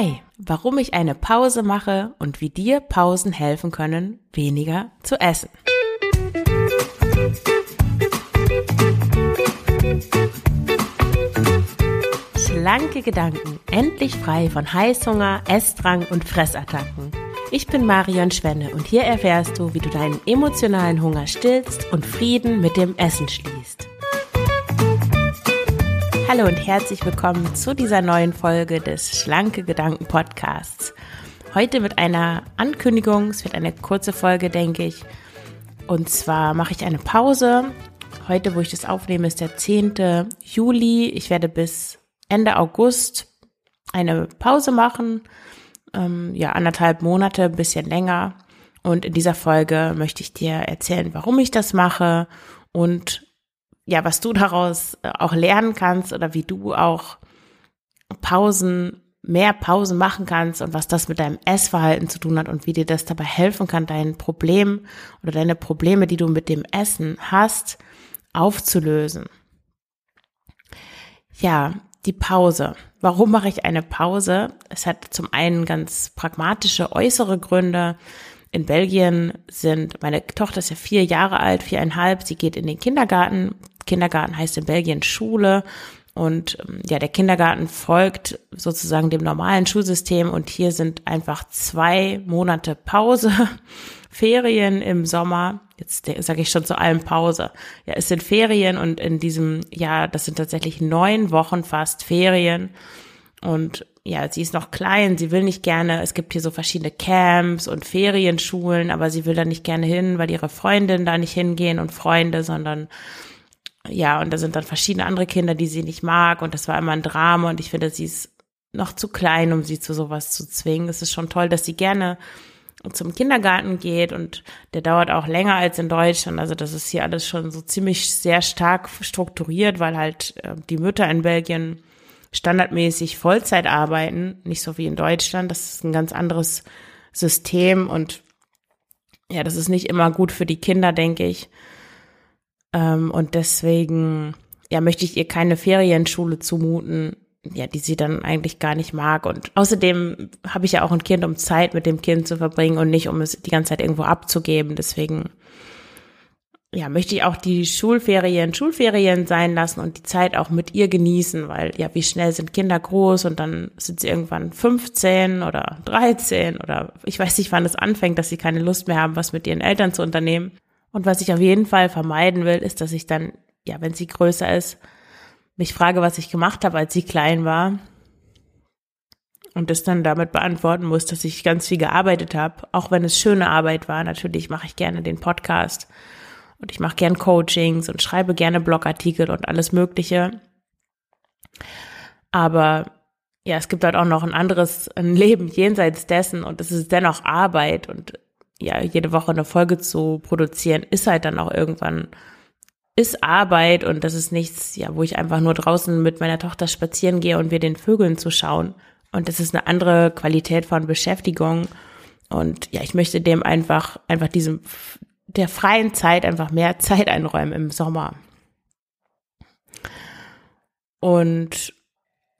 Hi, warum ich eine Pause mache und wie dir Pausen helfen können, weniger zu essen. Schlanke Gedanken, endlich frei von Heißhunger, Essdrang und Fressattacken. Ich bin Marion Schwenne und hier erfährst du, wie du deinen emotionalen Hunger stillst und Frieden mit dem Essen schließt. Hallo und herzlich willkommen zu dieser neuen Folge des Schlanke Gedanken Podcasts. Heute mit einer Ankündigung. Es wird eine kurze Folge, denke ich. Und zwar mache ich eine Pause. Heute, wo ich das aufnehme, ist der 10. Juli. Ich werde bis Ende August eine Pause machen. Ähm, ja, anderthalb Monate, ein bisschen länger. Und in dieser Folge möchte ich dir erzählen, warum ich das mache und ja, was du daraus äh, auch lernen kannst oder wie du auch Pausen, mehr Pausen machen kannst und was das mit deinem Essverhalten zu tun hat und wie dir das dabei helfen kann, dein Problem oder deine Probleme, die du mit dem Essen hast, aufzulösen. Ja, die Pause. Warum mache ich eine Pause? Es hat zum einen ganz pragmatische äußere Gründe. In Belgien sind, meine Tochter ist ja vier Jahre alt, viereinhalb, sie geht in den Kindergarten. Kindergarten heißt in Belgien Schule. Und ähm, ja, der Kindergarten folgt sozusagen dem normalen Schulsystem und hier sind einfach zwei Monate Pause, Ferien im Sommer. Jetzt sage ich schon zu allem Pause. Ja, es sind Ferien und in diesem Jahr, das sind tatsächlich neun Wochen fast Ferien. Und ja, sie ist noch klein, sie will nicht gerne, es gibt hier so verschiedene Camps und Ferienschulen, aber sie will da nicht gerne hin, weil ihre Freundinnen da nicht hingehen und Freunde, sondern ja, und da sind dann verschiedene andere Kinder, die sie nicht mag und das war immer ein Drama und ich finde, sie ist noch zu klein, um sie zu sowas zu zwingen. Es ist schon toll, dass sie gerne zum Kindergarten geht und der dauert auch länger als in Deutschland. Also das ist hier alles schon so ziemlich sehr stark strukturiert, weil halt äh, die Mütter in Belgien standardmäßig Vollzeit arbeiten, nicht so wie in Deutschland. Das ist ein ganz anderes System und ja, das ist nicht immer gut für die Kinder, denke ich. Ähm, und deswegen, ja, möchte ich ihr keine Ferienschule zumuten, ja, die sie dann eigentlich gar nicht mag. Und außerdem habe ich ja auch ein Kind, um Zeit mit dem Kind zu verbringen und nicht, um es die ganze Zeit irgendwo abzugeben. Deswegen ja, möchte ich auch die Schulferien Schulferien sein lassen und die Zeit auch mit ihr genießen, weil ja, wie schnell sind Kinder groß und dann sind sie irgendwann 15 oder 13 oder ich weiß nicht, wann es anfängt, dass sie keine Lust mehr haben, was mit ihren Eltern zu unternehmen. Und was ich auf jeden Fall vermeiden will, ist, dass ich dann, ja, wenn sie größer ist, mich frage, was ich gemacht habe, als sie klein war. Und das dann damit beantworten muss, dass ich ganz viel gearbeitet habe, auch wenn es schöne Arbeit war. Natürlich mache ich gerne den Podcast und ich mache gern Coachings und schreibe gerne Blogartikel und alles Mögliche. Aber ja, es gibt halt auch noch ein anderes ein Leben jenseits dessen und es ist dennoch Arbeit und ja, jede Woche eine Folge zu produzieren, ist halt dann auch irgendwann, ist Arbeit und das ist nichts, ja, wo ich einfach nur draußen mit meiner Tochter spazieren gehe und wir den Vögeln zuschauen. Und das ist eine andere Qualität von Beschäftigung. Und ja, ich möchte dem einfach, einfach diesem, der freien Zeit einfach mehr Zeit einräumen im Sommer. Und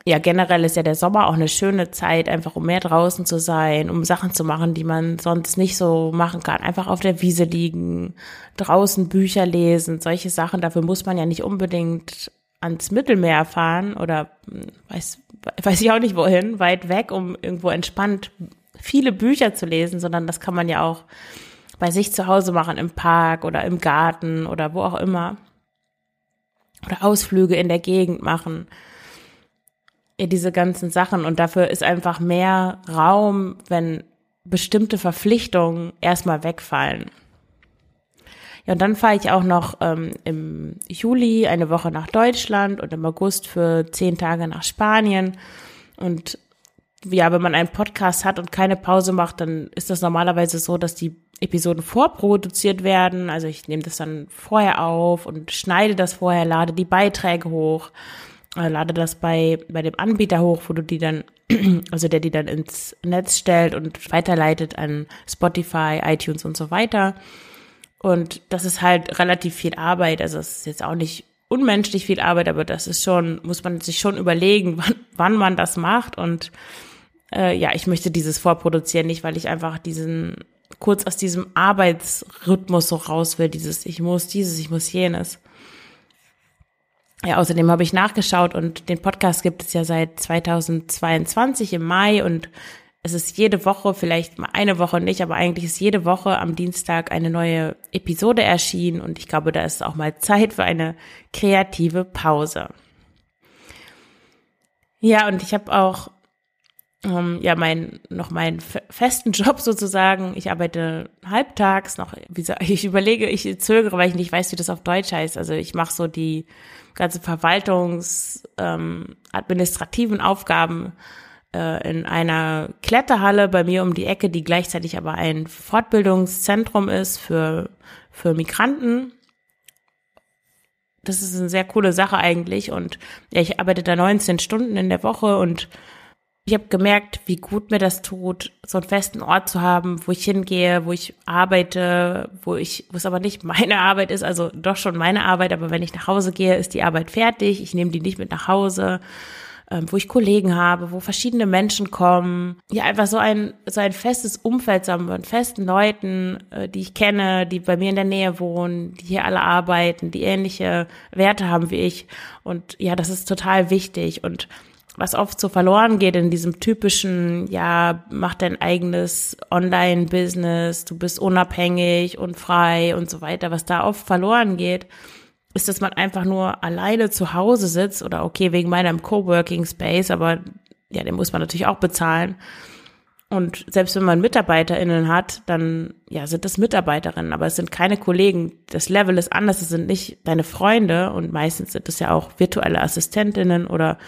ja, generell ist ja der Sommer auch eine schöne Zeit, einfach um mehr draußen zu sein, um Sachen zu machen, die man sonst nicht so machen kann. Einfach auf der Wiese liegen, draußen Bücher lesen, solche Sachen. Dafür muss man ja nicht unbedingt ans Mittelmeer fahren oder hm, weiß, weiß ich auch nicht wohin, weit weg, um irgendwo entspannt viele Bücher zu lesen, sondern das kann man ja auch bei sich zu Hause machen, im Park oder im Garten oder wo auch immer. Oder Ausflüge in der Gegend machen diese ganzen Sachen. Und dafür ist einfach mehr Raum, wenn bestimmte Verpflichtungen erstmal wegfallen. Ja, und dann fahre ich auch noch ähm, im Juli eine Woche nach Deutschland und im August für zehn Tage nach Spanien. Und ja, wenn man einen Podcast hat und keine Pause macht, dann ist das normalerweise so, dass die Episoden vorproduziert werden. Also ich nehme das dann vorher auf und schneide das vorher, lade die Beiträge hoch äh, lade das bei, bei dem Anbieter hoch, wo du die dann, also der die dann ins Netz stellt und weiterleitet an Spotify, iTunes und so weiter. Und das ist halt relativ viel Arbeit. Also es ist jetzt auch nicht unmenschlich viel Arbeit, aber das ist schon, muss man sich schon überlegen, wann, wann man das macht. Und äh, ja, ich möchte dieses vorproduzieren, nicht weil ich einfach diesen kurz aus diesem Arbeitsrhythmus so raus will, dieses ich muss dieses, ich muss jenes. Ja, außerdem habe ich nachgeschaut und den Podcast gibt es ja seit 2022 im Mai und es ist jede Woche, vielleicht mal eine Woche nicht, aber eigentlich ist jede Woche am Dienstag eine neue Episode erschienen und ich glaube, da ist auch mal Zeit für eine kreative Pause. Ja, und ich habe auch ähm, ja mein noch meinen festen Job sozusagen. Ich arbeite halbtags noch. Wie gesagt, ich überlege, ich zögere, weil ich nicht weiß, wie das auf Deutsch heißt. Also ich mache so die ganze Verwaltungs ähm, administrativen Aufgaben äh, in einer Kletterhalle bei mir um die Ecke, die gleichzeitig aber ein Fortbildungszentrum ist für für Migranten das ist eine sehr coole Sache eigentlich. Und ja, ich arbeite da 19 Stunden in der Woche und ich habe gemerkt, wie gut mir das tut, so einen festen Ort zu haben, wo ich hingehe, wo ich arbeite, wo ich, wo es aber nicht meine Arbeit ist, also doch schon meine Arbeit, aber wenn ich nach Hause gehe, ist die Arbeit fertig. Ich nehme die nicht mit nach Hause, ähm, wo ich Kollegen habe, wo verschiedene Menschen kommen. Ja, einfach so ein, so ein festes Umfeld zu haben mit festen Leuten, äh, die ich kenne, die bei mir in der Nähe wohnen, die hier alle arbeiten, die ähnliche Werte haben wie ich. Und ja, das ist total wichtig und was oft so verloren geht in diesem typischen, ja, mach dein eigenes Online-Business, du bist unabhängig und frei und so weiter, was da oft verloren geht, ist, dass man einfach nur alleine zu Hause sitzt oder okay, wegen meinem Coworking Space, aber ja, den muss man natürlich auch bezahlen. Und selbst wenn man MitarbeiterInnen hat, dann ja, sind das Mitarbeiterinnen, aber es sind keine Kollegen. Das Level ist anders, es sind nicht deine Freunde und meistens sind es ja auch virtuelle Assistentinnen oder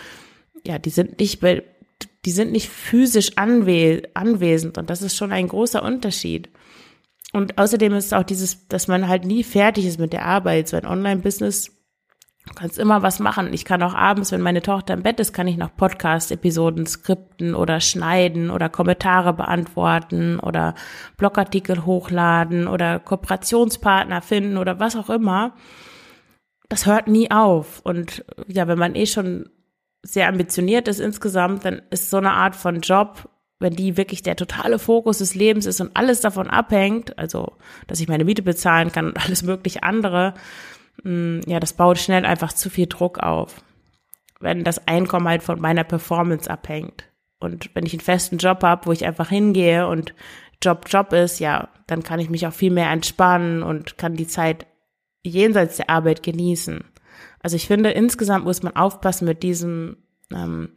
ja, die sind nicht, die sind nicht physisch anwe anwesend und das ist schon ein großer Unterschied. Und außerdem ist auch dieses, dass man halt nie fertig ist mit der Arbeit. So ein Online-Business, du kannst immer was machen. Ich kann auch abends, wenn meine Tochter im Bett ist, kann ich noch Podcast-Episoden skripten oder schneiden oder Kommentare beantworten oder Blogartikel hochladen oder Kooperationspartner finden oder was auch immer. Das hört nie auf. Und ja, wenn man eh schon sehr ambitioniert ist insgesamt, dann ist so eine Art von Job, wenn die wirklich der totale Fokus des Lebens ist und alles davon abhängt, also dass ich meine Miete bezahlen kann und alles mögliche andere, mm, ja, das baut schnell einfach zu viel Druck auf. Wenn das Einkommen halt von meiner Performance abhängt. Und wenn ich einen festen Job habe, wo ich einfach hingehe und Job Job ist, ja, dann kann ich mich auch viel mehr entspannen und kann die Zeit jenseits der Arbeit genießen. Also ich finde, insgesamt muss man aufpassen mit diesem, ähm,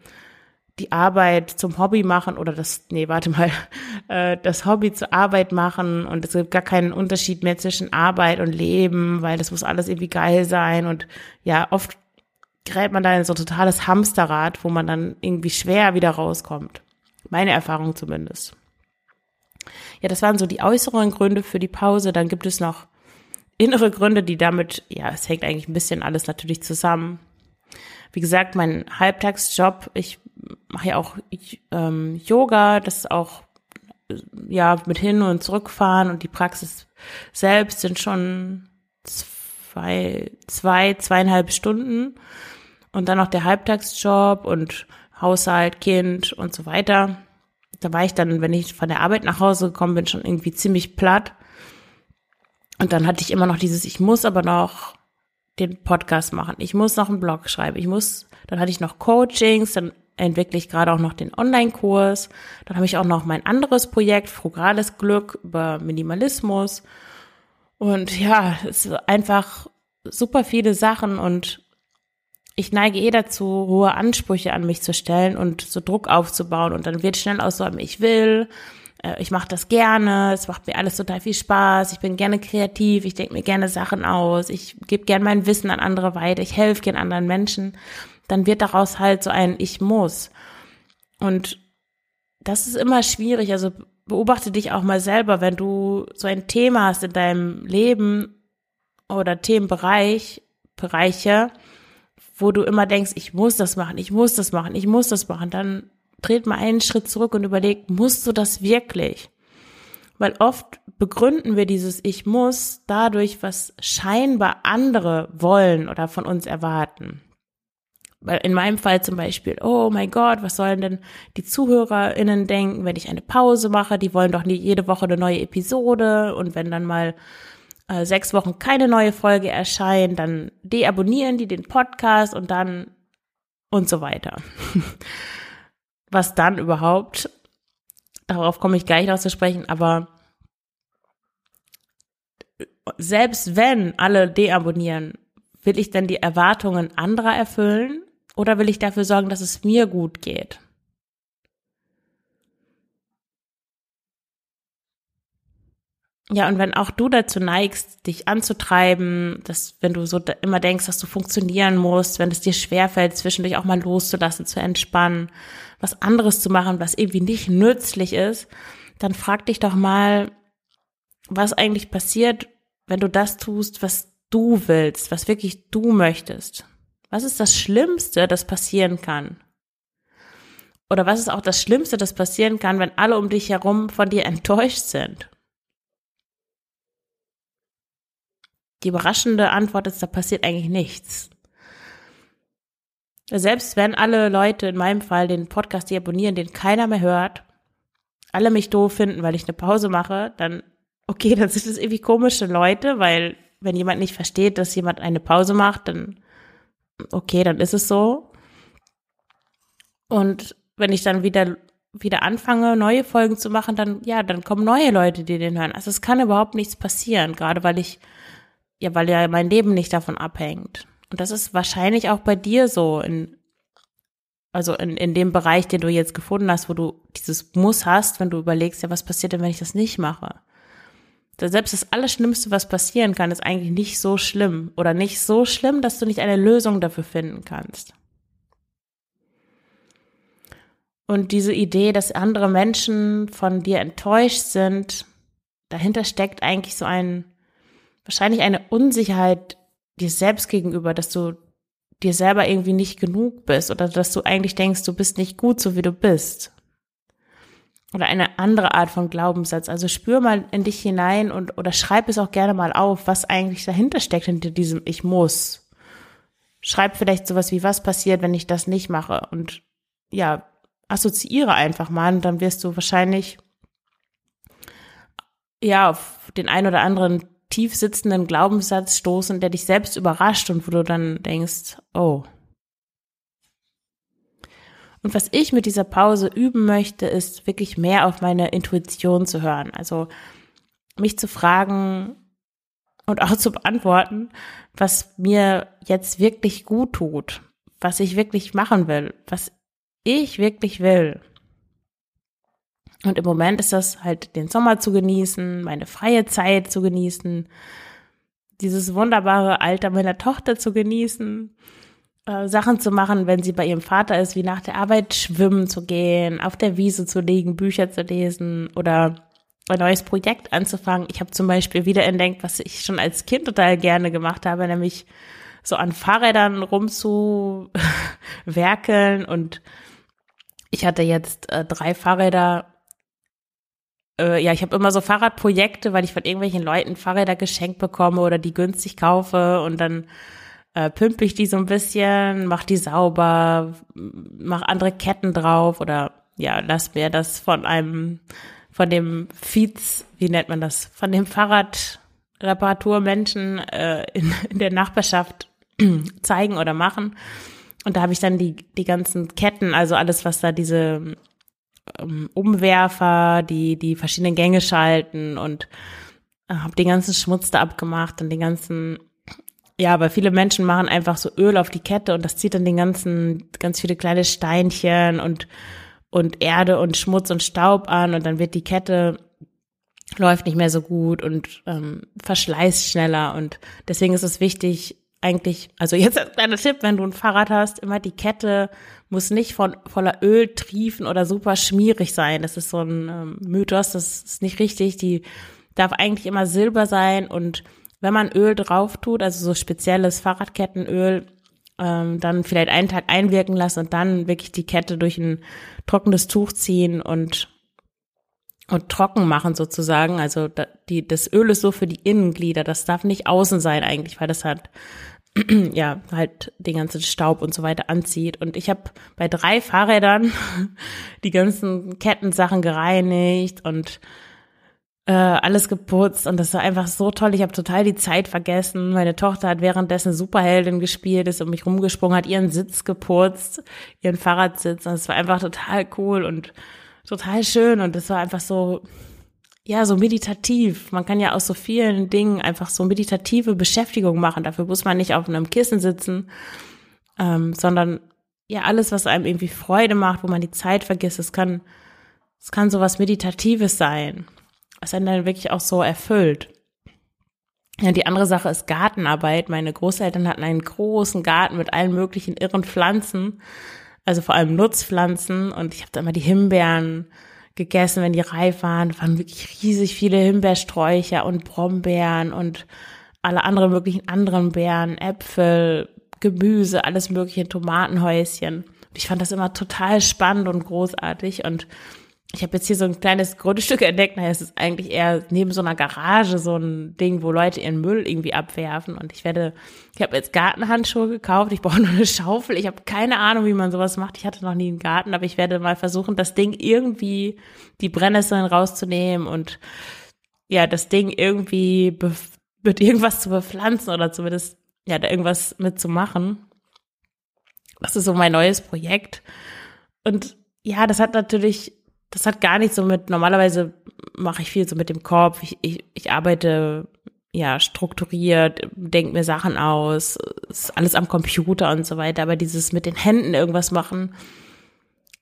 die Arbeit zum Hobby machen oder das, nee, warte mal, äh, das Hobby zur Arbeit machen und es gibt gar keinen Unterschied mehr zwischen Arbeit und Leben, weil das muss alles irgendwie geil sein und ja, oft gerät man da in so ein totales Hamsterrad, wo man dann irgendwie schwer wieder rauskommt. Meine Erfahrung zumindest. Ja, das waren so die äußeren Gründe für die Pause. Dann gibt es noch innere Gründe, die damit, ja, es hängt eigentlich ein bisschen alles natürlich zusammen. Wie gesagt, mein Halbtagsjob, ich mache ja auch ähm, Yoga, das ist auch ja mit hin und zurückfahren und die Praxis selbst sind schon zwei, zwei, zweieinhalb Stunden und dann noch der Halbtagsjob und Haushalt, Kind und so weiter. Da war ich dann, wenn ich von der Arbeit nach Hause gekommen bin, schon irgendwie ziemlich platt. Und dann hatte ich immer noch dieses, ich muss aber noch den Podcast machen, ich muss noch einen Blog schreiben, ich muss, dann hatte ich noch Coachings, dann entwickle ich gerade auch noch den Online-Kurs, dann habe ich auch noch mein anderes Projekt, Frugales Glück über Minimalismus. Und ja, es ist einfach super viele Sachen und ich neige eh dazu, hohe Ansprüche an mich zu stellen und so Druck aufzubauen. Und dann wird schnell aus so einem Ich will ich mache das gerne, es macht mir alles total viel Spaß, ich bin gerne kreativ, ich denke mir gerne Sachen aus, ich gebe gerne mein Wissen an andere weiter, ich helfe gerne anderen Menschen, dann wird daraus halt so ein Ich muss. Und das ist immer schwierig, also beobachte dich auch mal selber, wenn du so ein Thema hast in deinem Leben oder Themenbereich, Bereiche, wo du immer denkst, ich muss das machen, ich muss das machen, ich muss das machen, dann dreht mal einen Schritt zurück und überlegt, musst du das wirklich? Weil oft begründen wir dieses Ich muss dadurch, was scheinbar andere wollen oder von uns erwarten. in meinem Fall zum Beispiel, oh mein Gott, was sollen denn die ZuhörerInnen denken, wenn ich eine Pause mache? Die wollen doch nie jede Woche eine neue Episode und wenn dann mal äh, sechs Wochen keine neue Folge erscheint, dann deabonnieren die den Podcast und dann und so weiter. was dann überhaupt, darauf komme ich gleich noch zu sprechen, aber selbst wenn alle deabonnieren, will ich dann die Erwartungen anderer erfüllen oder will ich dafür sorgen, dass es mir gut geht? Ja, und wenn auch du dazu neigst, dich anzutreiben, dass wenn du so immer denkst, dass du funktionieren musst, wenn es dir schwerfällt, zwischendurch auch mal loszulassen, zu entspannen, was anderes zu machen, was irgendwie nicht nützlich ist, dann frag dich doch mal, was eigentlich passiert, wenn du das tust, was du willst, was wirklich du möchtest. Was ist das Schlimmste, das passieren kann? Oder was ist auch das Schlimmste, das passieren kann, wenn alle um dich herum von dir enttäuscht sind? Die überraschende Antwort ist, da passiert eigentlich nichts. Selbst wenn alle Leute in meinem Fall den Podcast die abonnieren, den keiner mehr hört, alle mich doof finden, weil ich eine Pause mache, dann, okay, dann sind es irgendwie komische Leute, weil wenn jemand nicht versteht, dass jemand eine Pause macht, dann okay, dann ist es so. Und wenn ich dann wieder wieder anfange, neue Folgen zu machen, dann ja, dann kommen neue Leute, die den hören. Also es kann überhaupt nichts passieren, gerade weil ich ja, weil ja mein Leben nicht davon abhängt. Und das ist wahrscheinlich auch bei dir so in also in, in dem Bereich, den du jetzt gefunden hast, wo du dieses Muss hast, wenn du überlegst, ja, was passiert denn, wenn ich das nicht mache? Selbst das Allerschlimmste, was passieren kann, ist eigentlich nicht so schlimm oder nicht so schlimm, dass du nicht eine Lösung dafür finden kannst. Und diese Idee, dass andere Menschen von dir enttäuscht sind, dahinter steckt eigentlich so ein, wahrscheinlich eine Unsicherheit dir selbst gegenüber, dass du dir selber irgendwie nicht genug bist oder dass du eigentlich denkst, du bist nicht gut, so wie du bist oder eine andere Art von Glaubenssatz. Also spür mal in dich hinein und oder schreib es auch gerne mal auf, was eigentlich dahinter steckt hinter diesem Ich muss. Schreib vielleicht sowas wie, was passiert, wenn ich das nicht mache? Und ja, assoziiere einfach mal und dann wirst du wahrscheinlich ja auf den ein oder anderen tief sitzenden Glaubenssatz stoßen, der dich selbst überrascht und wo du dann denkst, oh, und was ich mit dieser Pause üben möchte, ist wirklich mehr auf meine Intuition zu hören. Also mich zu fragen und auch zu beantworten, was mir jetzt wirklich gut tut, was ich wirklich machen will, was ich wirklich will. Und im Moment ist das halt den Sommer zu genießen, meine freie Zeit zu genießen, dieses wunderbare Alter meiner Tochter zu genießen äh, Sachen zu machen, wenn sie bei ihrem Vater ist, wie nach der Arbeit schwimmen zu gehen, auf der Wiese zu liegen, Bücher zu lesen oder ein neues Projekt anzufangen. Ich habe zum Beispiel wieder entdeckt, was ich schon als Kind total gerne gemacht habe, nämlich so an Fahrrädern rumzuwerkeln und ich hatte jetzt äh, drei Fahrräder. Äh, ja, ich habe immer so Fahrradprojekte, weil ich von irgendwelchen Leuten Fahrräder geschenkt bekomme oder die günstig kaufe und dann äh, pümpe ich die so ein bisschen, mach die sauber, mach andere Ketten drauf oder ja, lass mir das von einem, von dem Fiets, wie nennt man das, von dem Fahrradreparaturmenschen äh, in, in der Nachbarschaft zeigen oder machen. Und da habe ich dann die, die ganzen Ketten, also alles, was da diese ähm, Umwerfer, die die verschiedenen Gänge schalten und äh, habe den ganzen Schmutz da abgemacht und den ganzen ja, aber viele Menschen machen einfach so Öl auf die Kette und das zieht dann den ganzen, ganz viele kleine Steinchen und, und Erde und Schmutz und Staub an und dann wird die Kette läuft nicht mehr so gut und ähm, verschleißt schneller und deswegen ist es wichtig, eigentlich, also jetzt ein kleiner Tipp, wenn du ein Fahrrad hast, immer die Kette muss nicht von voller Öl triefen oder super schmierig sein. Das ist so ein ähm, Mythos, das ist nicht richtig. Die darf eigentlich immer silber sein und wenn man Öl drauf tut, also so spezielles Fahrradkettenöl, ähm, dann vielleicht einen Tag einwirken lassen und dann wirklich die Kette durch ein trockenes Tuch ziehen und und trocken machen sozusagen. Also die, das Öl ist so für die Innenglieder, das darf nicht außen sein eigentlich, weil das hat ja, halt den ganzen Staub und so weiter anzieht. Und ich habe bei drei Fahrrädern die ganzen Kettensachen gereinigt und äh, alles geputzt und das war einfach so toll. Ich habe total die Zeit vergessen. Meine Tochter hat währenddessen Superheldin gespielt, ist um mich rumgesprungen, hat ihren Sitz geputzt, ihren Fahrradsitz. Und es war einfach total cool und total schön und es war einfach so, ja, so meditativ. Man kann ja aus so vielen Dingen einfach so meditative Beschäftigung machen. Dafür muss man nicht auf einem Kissen sitzen, ähm, sondern ja, alles, was einem irgendwie Freude macht, wo man die Zeit vergisst, es kann, es kann so was Meditatives sein, was einen dann wirklich auch so erfüllt. Ja, die andere Sache ist Gartenarbeit. Meine Großeltern hatten einen großen Garten mit allen möglichen irren Pflanzen, also vor allem Nutzpflanzen. Und ich habe da immer die Himbeeren gegessen, wenn die reif waren. Da waren wirklich riesig viele Himbeersträucher und Brombeeren und alle anderen möglichen anderen Beeren, Äpfel, Gemüse, alles mögliche, Tomatenhäuschen. Ich fand das immer total spannend und großartig und ich habe jetzt hier so ein kleines Grundstück entdeckt. Naja, es ist eigentlich eher neben so einer Garage so ein Ding, wo Leute ihren Müll irgendwie abwerfen. Und ich werde, ich habe jetzt Gartenhandschuhe gekauft. Ich brauche nur eine Schaufel. Ich habe keine Ahnung, wie man sowas macht. Ich hatte noch nie einen Garten, aber ich werde mal versuchen, das Ding irgendwie die Brennnesseln rauszunehmen und ja, das Ding irgendwie mit irgendwas zu bepflanzen oder zumindest ja da irgendwas mitzumachen. Das ist so mein neues Projekt. Und ja, das hat natürlich das hat gar nicht so mit, normalerweise mache ich viel so mit dem Kopf, ich, ich, ich arbeite ja strukturiert, denke mir Sachen aus, ist alles am Computer und so weiter, aber dieses mit den Händen irgendwas machen,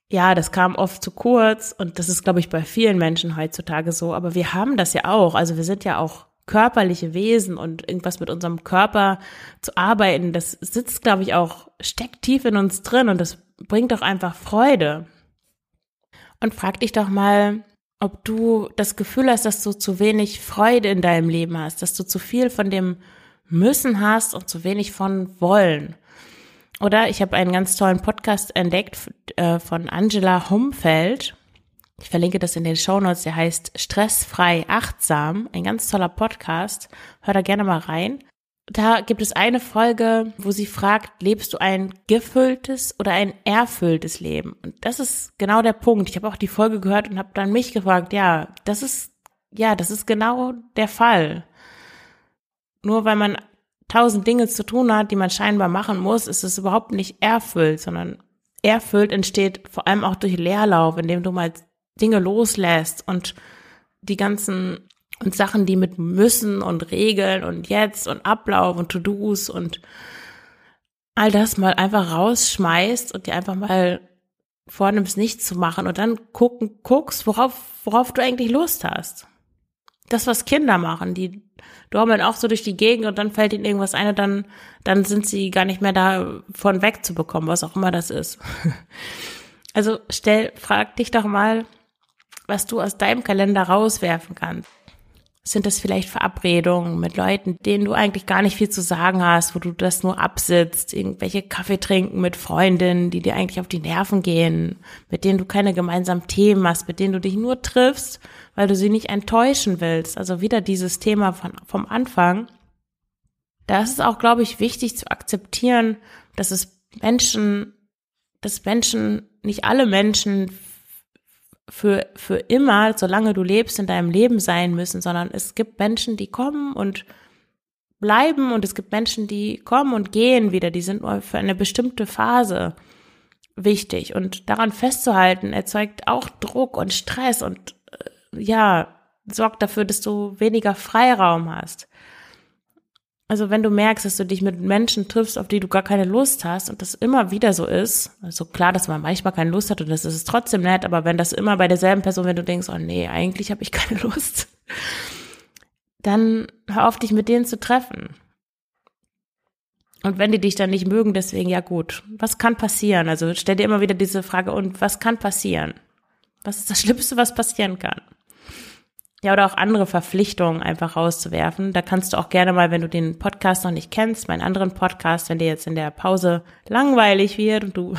ja, das kam oft zu kurz. Und das ist, glaube ich, bei vielen Menschen heutzutage so, aber wir haben das ja auch, also wir sind ja auch körperliche Wesen und irgendwas mit unserem Körper zu arbeiten, das sitzt, glaube ich, auch, steckt tief in uns drin. Und das bringt doch einfach Freude und frag dich doch mal, ob du das Gefühl hast, dass du zu wenig Freude in deinem Leben hast, dass du zu viel von dem Müssen hast und zu wenig von Wollen. Oder ich habe einen ganz tollen Podcast entdeckt äh, von Angela Humfeld. Ich verlinke das in den Show Notes. Der heißt Stressfrei achtsam. Ein ganz toller Podcast. Hör da gerne mal rein da gibt es eine Folge, wo sie fragt, lebst du ein gefülltes oder ein erfülltes Leben? Und das ist genau der Punkt. Ich habe auch die Folge gehört und habe dann mich gefragt, ja, das ist, ja, das ist genau der Fall. Nur weil man tausend Dinge zu tun hat, die man scheinbar machen muss, ist es überhaupt nicht erfüllt, sondern erfüllt entsteht vor allem auch durch Leerlauf, indem du mal Dinge loslässt und die ganzen und Sachen, die mit müssen und Regeln und jetzt und Ablauf und To-Dos und all das mal einfach rausschmeißt und dir einfach mal vornimmst, nichts zu machen und dann gucken, guckst, worauf, worauf du eigentlich Lust hast. Das, was Kinder machen, die dormeln auch so durch die Gegend und dann fällt ihnen irgendwas ein und dann, dann sind sie gar nicht mehr davon wegzubekommen, was auch immer das ist. Also stell, frag dich doch mal, was du aus deinem Kalender rauswerfen kannst. Sind das vielleicht Verabredungen mit Leuten, denen du eigentlich gar nicht viel zu sagen hast, wo du das nur absitzt, irgendwelche Kaffee trinken mit Freundinnen, die dir eigentlich auf die Nerven gehen, mit denen du keine gemeinsamen Themen hast, mit denen du dich nur triffst, weil du sie nicht enttäuschen willst. Also wieder dieses Thema von, vom Anfang. Da ist es auch, glaube ich, wichtig zu akzeptieren, dass es Menschen, dass Menschen, nicht alle Menschen für, für immer, solange du lebst, in deinem Leben sein müssen, sondern es gibt Menschen, die kommen und bleiben und es gibt Menschen, die kommen und gehen wieder, die sind nur für eine bestimmte Phase wichtig und daran festzuhalten erzeugt auch Druck und Stress und äh, ja, sorgt dafür, dass du weniger Freiraum hast. Also wenn du merkst, dass du dich mit Menschen triffst, auf die du gar keine Lust hast und das immer wieder so ist, also klar, dass man manchmal keine Lust hat und das ist trotzdem nett, aber wenn das immer bei derselben Person, wenn du denkst, oh nee, eigentlich habe ich keine Lust, dann hör auf, dich mit denen zu treffen. Und wenn die dich dann nicht mögen, deswegen, ja gut, was kann passieren? Also stell dir immer wieder diese Frage, und was kann passieren? Was ist das Schlimmste, was passieren kann? Ja, oder auch andere Verpflichtungen einfach rauszuwerfen. Da kannst du auch gerne mal, wenn du den Podcast noch nicht kennst, meinen anderen Podcast, wenn dir jetzt in der Pause langweilig wird und du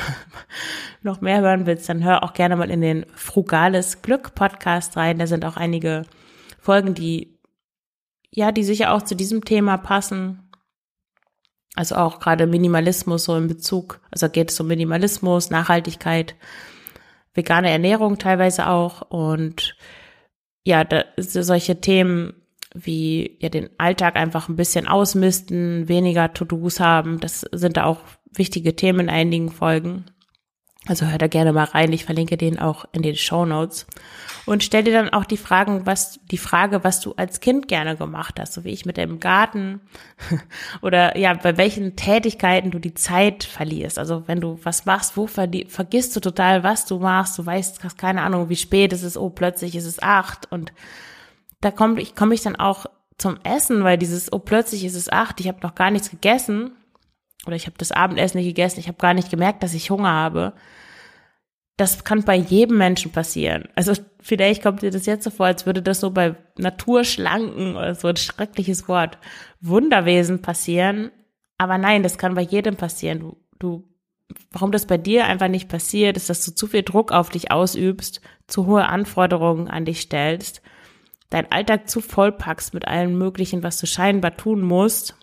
noch mehr hören willst, dann hör auch gerne mal in den Frugales Glück Podcast rein. Da sind auch einige Folgen, die, ja, die sicher auch zu diesem Thema passen. Also auch gerade Minimalismus so in Bezug, also geht es um Minimalismus, Nachhaltigkeit, vegane Ernährung teilweise auch und ja, da, solche Themen wie ja den Alltag einfach ein bisschen ausmisten, weniger To-Dos haben, das sind da auch wichtige Themen in einigen Folgen. Also hör da gerne mal rein. Ich verlinke den auch in den Show Notes. Und stell dir dann auch die Fragen, was, die Frage, was du als Kind gerne gemacht hast, so wie ich mit dem Garten oder ja, bei welchen Tätigkeiten du die Zeit verlierst. Also wenn du was machst, wo vergisst du total, was du machst. Du weißt, hast keine Ahnung, wie spät es ist. Oh, plötzlich ist es acht. Und da komme ich, komme ich dann auch zum Essen, weil dieses, oh, plötzlich ist es acht. Ich habe noch gar nichts gegessen oder ich habe das Abendessen nicht gegessen, ich habe gar nicht gemerkt, dass ich Hunger habe. Das kann bei jedem Menschen passieren. Also vielleicht kommt dir das jetzt so vor, als würde das so bei Naturschlanken oder so ein schreckliches Wort Wunderwesen passieren. Aber nein, das kann bei jedem passieren. Du, du, warum das bei dir einfach nicht passiert, ist, dass du zu viel Druck auf dich ausübst, zu hohe Anforderungen an dich stellst, deinen Alltag zu vollpackst mit allem Möglichen, was du scheinbar tun musst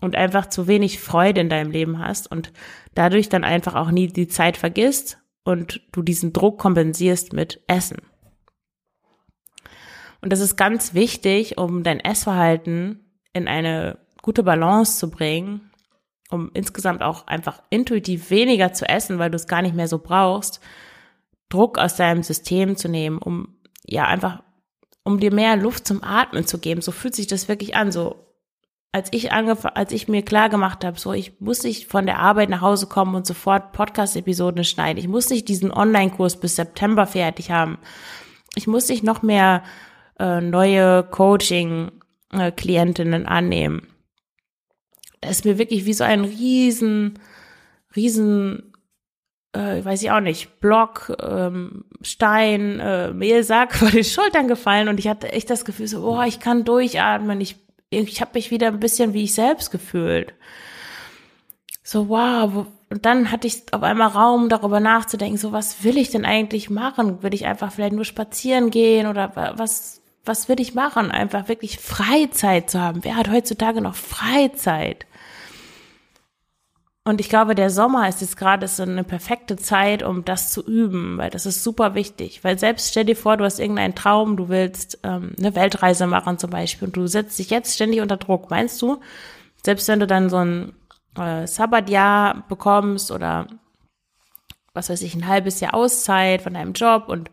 und einfach zu wenig Freude in deinem Leben hast und dadurch dann einfach auch nie die Zeit vergisst und du diesen Druck kompensierst mit Essen. Und das ist ganz wichtig, um dein Essverhalten in eine gute Balance zu bringen, um insgesamt auch einfach intuitiv weniger zu essen, weil du es gar nicht mehr so brauchst, Druck aus deinem System zu nehmen, um ja einfach, um dir mehr Luft zum Atmen zu geben. So fühlt sich das wirklich an, so als ich angefangen, als ich mir klar gemacht habe, so ich muss nicht von der Arbeit nach Hause kommen und sofort Podcast-Episoden schneiden. Ich muss nicht diesen Online-Kurs bis September fertig haben. Ich muss nicht noch mehr äh, neue Coaching-Klientinnen annehmen. Das ist mir wirklich wie so ein riesen, riesen, äh, weiß ich auch nicht, Block, ähm, Stein, äh, Mehlsack vor den Schultern gefallen und ich hatte echt das Gefühl so, boah, ich kann durchatmen, ich ich habe mich wieder ein bisschen wie ich selbst gefühlt. So, wow, und dann hatte ich auf einmal Raum, darüber nachzudenken, so, was will ich denn eigentlich machen? Will ich einfach vielleicht nur spazieren gehen oder was, was will ich machen? Einfach wirklich Freizeit zu haben. Wer hat heutzutage noch Freizeit? Und ich glaube, der Sommer ist jetzt gerade so eine perfekte Zeit, um das zu üben, weil das ist super wichtig. Weil selbst stell dir vor, du hast irgendeinen Traum, du willst ähm, eine Weltreise machen zum Beispiel und du setzt dich jetzt ständig unter Druck. Meinst du, selbst wenn du dann so ein äh, Sabbatjahr bekommst oder was weiß ich, ein halbes Jahr Auszeit von deinem Job und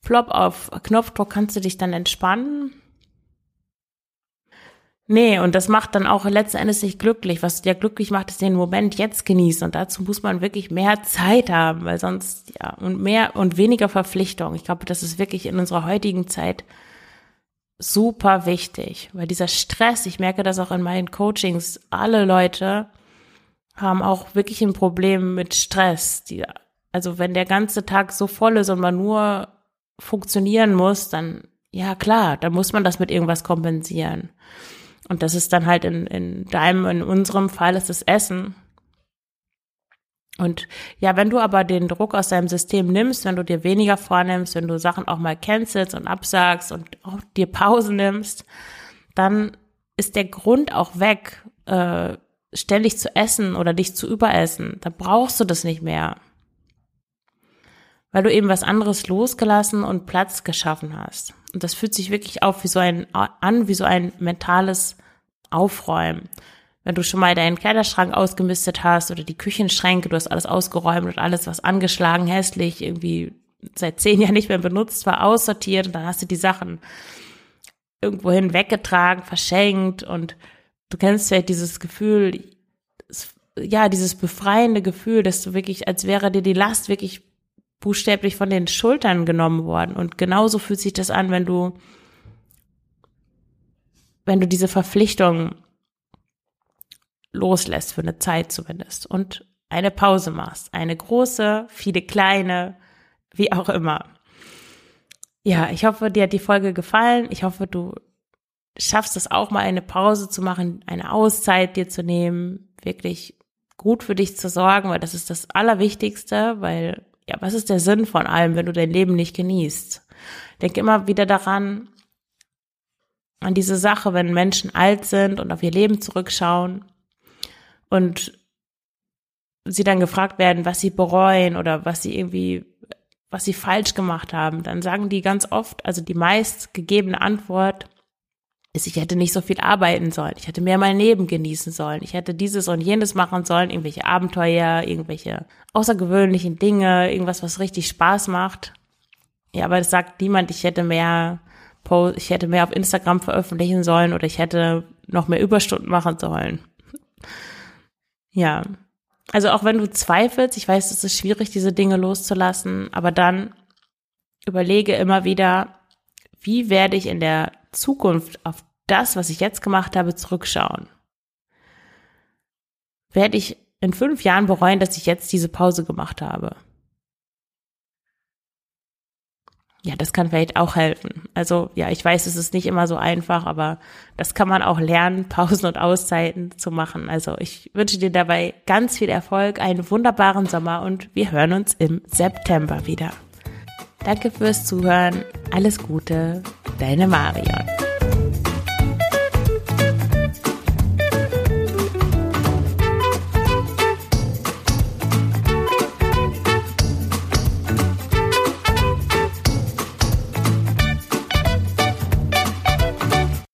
plopp auf Knopfdruck kannst du dich dann entspannen? Nee, und das macht dann auch letzten Endes nicht glücklich. Was dir glücklich macht, ist den Moment jetzt genießen. Und dazu muss man wirklich mehr Zeit haben, weil sonst, ja, und mehr und weniger Verpflichtung. Ich glaube, das ist wirklich in unserer heutigen Zeit super wichtig, weil dieser Stress, ich merke das auch in meinen Coachings, alle Leute haben auch wirklich ein Problem mit Stress. Die, also wenn der ganze Tag so voll ist und man nur funktionieren muss, dann, ja klar, dann muss man das mit irgendwas kompensieren. Und das ist dann halt in, in deinem, in unserem Fall ist es Essen. Und ja, wenn du aber den Druck aus deinem System nimmst, wenn du dir weniger vornimmst, wenn du Sachen auch mal cancelst und absagst und auch dir Pause nimmst, dann ist der Grund auch weg, äh, ständig zu essen oder dich zu überessen. Da brauchst du das nicht mehr. Weil du eben was anderes losgelassen und Platz geschaffen hast. Und das fühlt sich wirklich auf wie so ein, an, wie so ein mentales Aufräumen. Wenn du schon mal deinen Kleiderschrank ausgemistet hast oder die Küchenschränke, du hast alles ausgeräumt und alles, was angeschlagen, hässlich, irgendwie seit zehn Jahren nicht mehr benutzt war, aussortiert und dann hast du die Sachen irgendwohin weggetragen, verschenkt und du kennst vielleicht dieses Gefühl, ja, dieses befreiende Gefühl, dass du wirklich, als wäre dir die Last wirklich buchstäblich von den Schultern genommen worden. Und genauso fühlt sich das an, wenn du, wenn du diese Verpflichtung loslässt, für eine Zeit zumindest, und eine Pause machst. Eine große, viele kleine, wie auch immer. Ja, ich hoffe, dir hat die Folge gefallen. Ich hoffe, du schaffst es auch mal eine Pause zu machen, eine Auszeit dir zu nehmen, wirklich gut für dich zu sorgen, weil das ist das Allerwichtigste, weil ja, was ist der Sinn von allem, wenn du dein Leben nicht genießt? Denk immer wieder daran, an diese Sache, wenn Menschen alt sind und auf ihr Leben zurückschauen und sie dann gefragt werden, was sie bereuen oder was sie irgendwie, was sie falsch gemacht haben, dann sagen die ganz oft, also die meist gegebene Antwort ist, ich hätte nicht so viel arbeiten sollen, ich hätte mehr mein Leben genießen sollen, ich hätte dieses und jenes machen sollen, irgendwelche Abenteuer, irgendwelche außergewöhnlichen Dinge, irgendwas, was richtig Spaß macht. Ja, aber es sagt niemand, ich hätte mehr ich hätte mehr auf Instagram veröffentlichen sollen oder ich hätte noch mehr Überstunden machen sollen. Ja. Also auch wenn du zweifelst, ich weiß, es ist schwierig, diese Dinge loszulassen, aber dann überlege immer wieder, wie werde ich in der Zukunft auf das, was ich jetzt gemacht habe, zurückschauen? Werde ich in fünf Jahren bereuen, dass ich jetzt diese Pause gemacht habe? Ja, das kann vielleicht auch helfen. Also ja, ich weiß, es ist nicht immer so einfach, aber das kann man auch lernen, Pausen und Auszeiten zu machen. Also ich wünsche dir dabei ganz viel Erfolg, einen wunderbaren Sommer und wir hören uns im September wieder. Danke fürs Zuhören. Alles Gute, deine Marion.